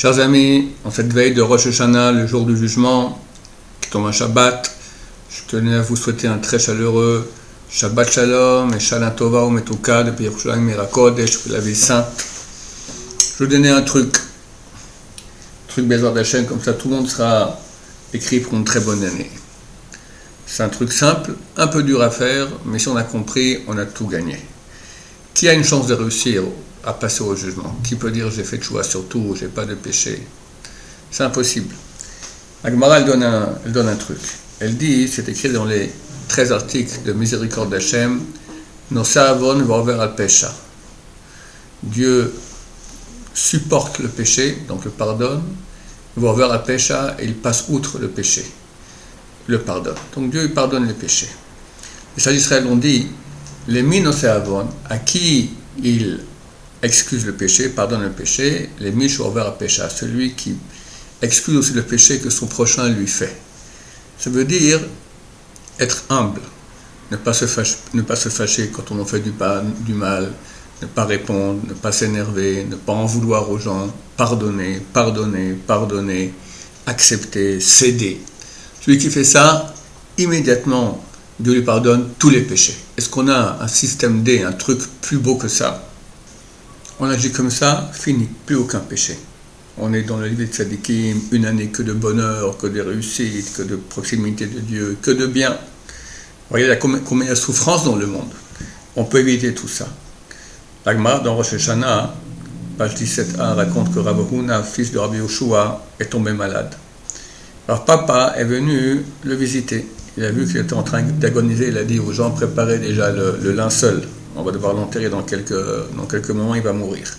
Chers amis, en cette veille de Rosh Hashanah, le jour du jugement, qui tombe un Shabbat, je tenais à vous souhaiter un très chaleureux Shabbat Shalom et Shalom Tova ou Metuka depuis Yerushalayim Mirakodesh, la vie sainte. Je vais vous donner un truc, un truc Bézard d'Hachem, comme ça tout le monde sera écrit pour une très bonne année. C'est un truc simple, un peu dur à faire, mais si on a compris, on a tout gagné. Qui a une chance de réussir? À passer au jugement. Qui peut dire j'ai fait de choix sur tout, j'ai pas de péché C'est impossible. Agmara, elle donne, un, elle donne un truc. Elle dit, c'est écrit dans les 13 articles de Miséricorde d'Hachem, Nos al pécha. Dieu supporte le péché, donc le pardonne, al pécha et il passe outre le péché, le pardonne. Donc Dieu pardonne les péchés. Les sages d'Israël ont dit, les minosavon, à qui il excuse le péché, pardonne le péché, les miches ouverts à péché, celui qui excuse aussi le péché que son prochain lui fait. Ça veut dire être humble, ne pas se fâcher, quand on en fait du, du mal, ne pas répondre, ne pas s'énerver, ne pas en vouloir aux gens, pardonner, pardonner, pardonner, accepter, céder. Celui qui fait ça, immédiatement, Dieu lui pardonne tous les péchés. Est-ce qu'on a un système D, un truc plus beau que ça? On agit comme ça, fini, plus aucun péché. On est dans le livre de Tzadikim, une année que de bonheur, que de réussite, que de proximité de Dieu, que de bien. Vous voyez combien, il y a de souffrance dans le monde. On peut éviter tout ça. L'Agma, dans Rosh Hashanah, page 17a, raconte que Rabbi fils de Rabbi Yoshua, est tombé malade. Alors papa est venu le visiter. Il a vu qu'il était en train d'agoniser. Il a dit aux gens, préparez déjà le linceul on va devoir l'enterrer dans quelques, dans quelques moments, il va mourir.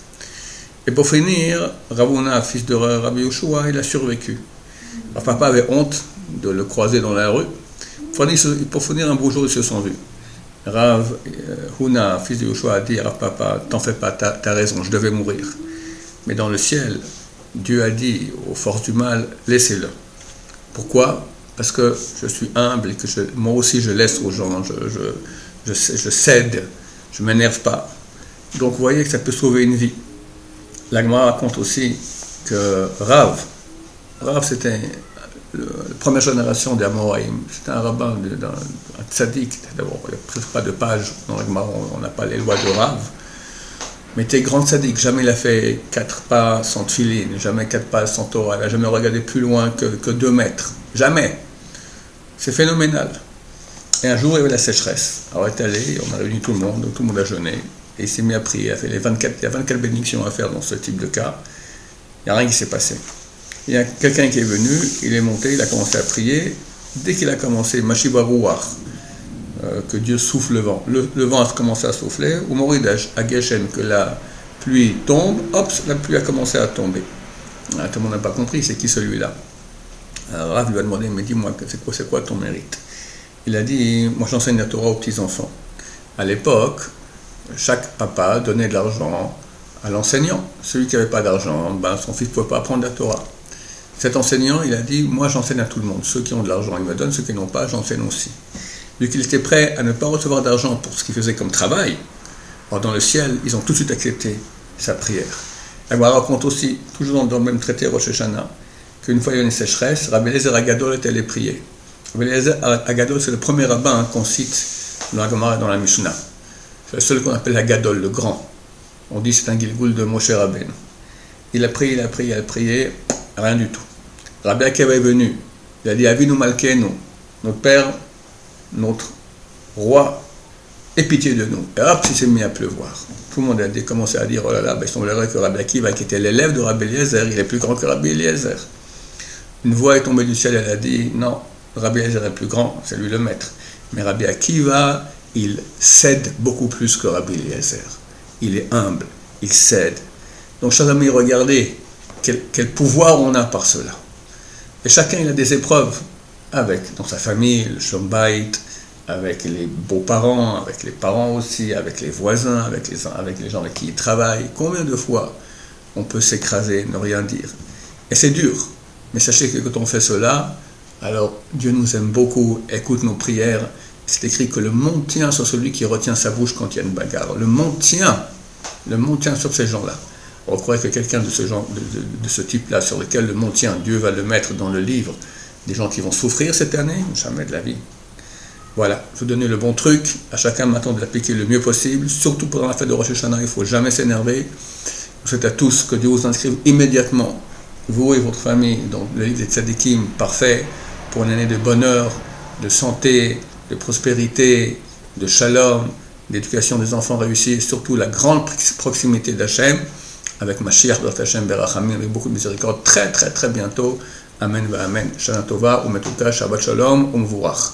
Et pour finir, Ravuna, fils de Rabbi Yoshua, il a survécu. Alors, papa avait honte de le croiser dans la rue. Pour finir, un beau jour, ils se sont vus. Rav euh, fils de Yoshua, a dit à papa, t'en fais pas, t'as as raison, je devais mourir. Mais dans le ciel, Dieu a dit aux forces du mal, laissez-le. Pourquoi? Parce que je suis humble et que moi aussi je laisse aux gens, je, je cède je ne m'énerve pas. Donc vous voyez que ça peut sauver une vie. L'Agma raconte aussi que Rav, Rav c'était la première génération des Amoraïm, c'était un rabbin, un tzaddik, d'abord, il n'y a presque pas de page dans l'Agma, on n'a pas les lois de Rav, mais était grand tzaddik, jamais il a fait quatre pas sans tfilin, jamais quatre pas sans Torah, il n'a jamais regardé plus loin que, que deux mètres, jamais. C'est phénoménal. Et un jour, il y avait la sécheresse. Alors, il est allé, on a réuni tout le monde, tout le monde a jeûné, et il s'est mis à prier. Il, 24, y a 24 bénédictions à faire dans ce type de cas. Il n'y a rien qui s'est passé. Il y a quelqu'un qui est venu, il est monté, il a commencé à prier. Dès qu'il a commencé, Mashiba euh, que Dieu souffle le vent. Le, vent a commencé à souffler. Au Moridash, à Geshen, que la pluie tombe, hop, la pluie a commencé à tomber. Ah, tout le monde n'a pas compris, c'est qui celui-là? Rav lui a demandé, mais dis-moi, c'est quoi, quoi ton mérite? Il a dit, moi j'enseigne la Torah aux petits-enfants. À l'époque, chaque papa donnait de l'argent à l'enseignant. Celui qui n'avait pas d'argent, ben, son fils ne pouvait pas apprendre la Torah. Cet enseignant, il a dit, moi j'enseigne à tout le monde. Ceux qui ont de l'argent, ils me donnent, ceux qui n'ont pas, j'enseigne aussi. Vu qu'il était prêt à ne pas recevoir d'argent pour ce qu'il faisait comme travail, alors dans le ciel, ils ont tout de suite accepté sa prière. Elle me raconte aussi, toujours dans le même traité Rosh Hashanah, qu'une fois il y a une sécheresse, Rabbi Lezer était allé prier. Agadol, c'est le premier rabbin qu'on cite dans la Gemara dans la Mishnah. C'est le seul qu'on appelle Agadol, le grand. On dit c'est un Gilgoul de Moshe Rabbein. Il a prié, il a prié, il a prié, rien du tout. Rabbi Akiva est venu. Il a dit Avinu Malkenu, notre père, notre roi, aie pitié de nous. Et hop, il s'est mis à pleuvoir. Tout le monde a commencé à dire Oh là là, ben, il semblerait que Rabbi Akiva, qui était l'élève de Rabbi Eliezer, il est plus grand que Rabbi Eliezer. Une voix est tombée du ciel, elle a dit Non, Rabbi Eliezer est plus grand, c'est lui le maître. Mais Rabbi Akiva, il cède beaucoup plus que Rabbi Eliezer. Il est humble, il cède. Donc, chers amis, regardez quel, pouvoir on a par cela. Et chacun, il a des épreuves avec, dans sa famille, le shombait, avec les beaux-parents, avec les parents aussi, avec les voisins, avec les, avec les gens avec qui il travaille. Combien de fois on peut s'écraser, ne rien dire? Et c'est dur. Mais sachez que quand on fait cela, alors Dieu nous aime beaucoup, écoute nos prières. C'est écrit que le monde tient sur celui qui retient sa bouche quand il y a une bagarre. Le monde tient, le monde tient sur ces gens-là. On croit que quelqu'un de ce genre, de, ce type-là, sur lequel le monde tient, Dieu va le mettre dans le livre des gens qui vont souffrir cette année, jamais de la vie. Voilà, je vous donner le bon truc, à chacun maintenant de l'appliquer le mieux possible, surtout pendant la fête de Rosh Hashanah, il ne faut jamais s'énerver. Je souhaite à tous que Dieu vous inscrive immédiatement, vous et votre famille, dans le livre des tzadikim parfait, pour une année de bonheur, de santé, de prospérité, de shalom, d'éducation des enfants réussis, et surtout la grande proximité d'Hachem, avec Mashiach, Hachem, Berachamim, avec beaucoup de miséricorde, très très très bientôt. Amen, Amen. Shana Tova, Umetuka, Shabbat Shalom, Umvurach.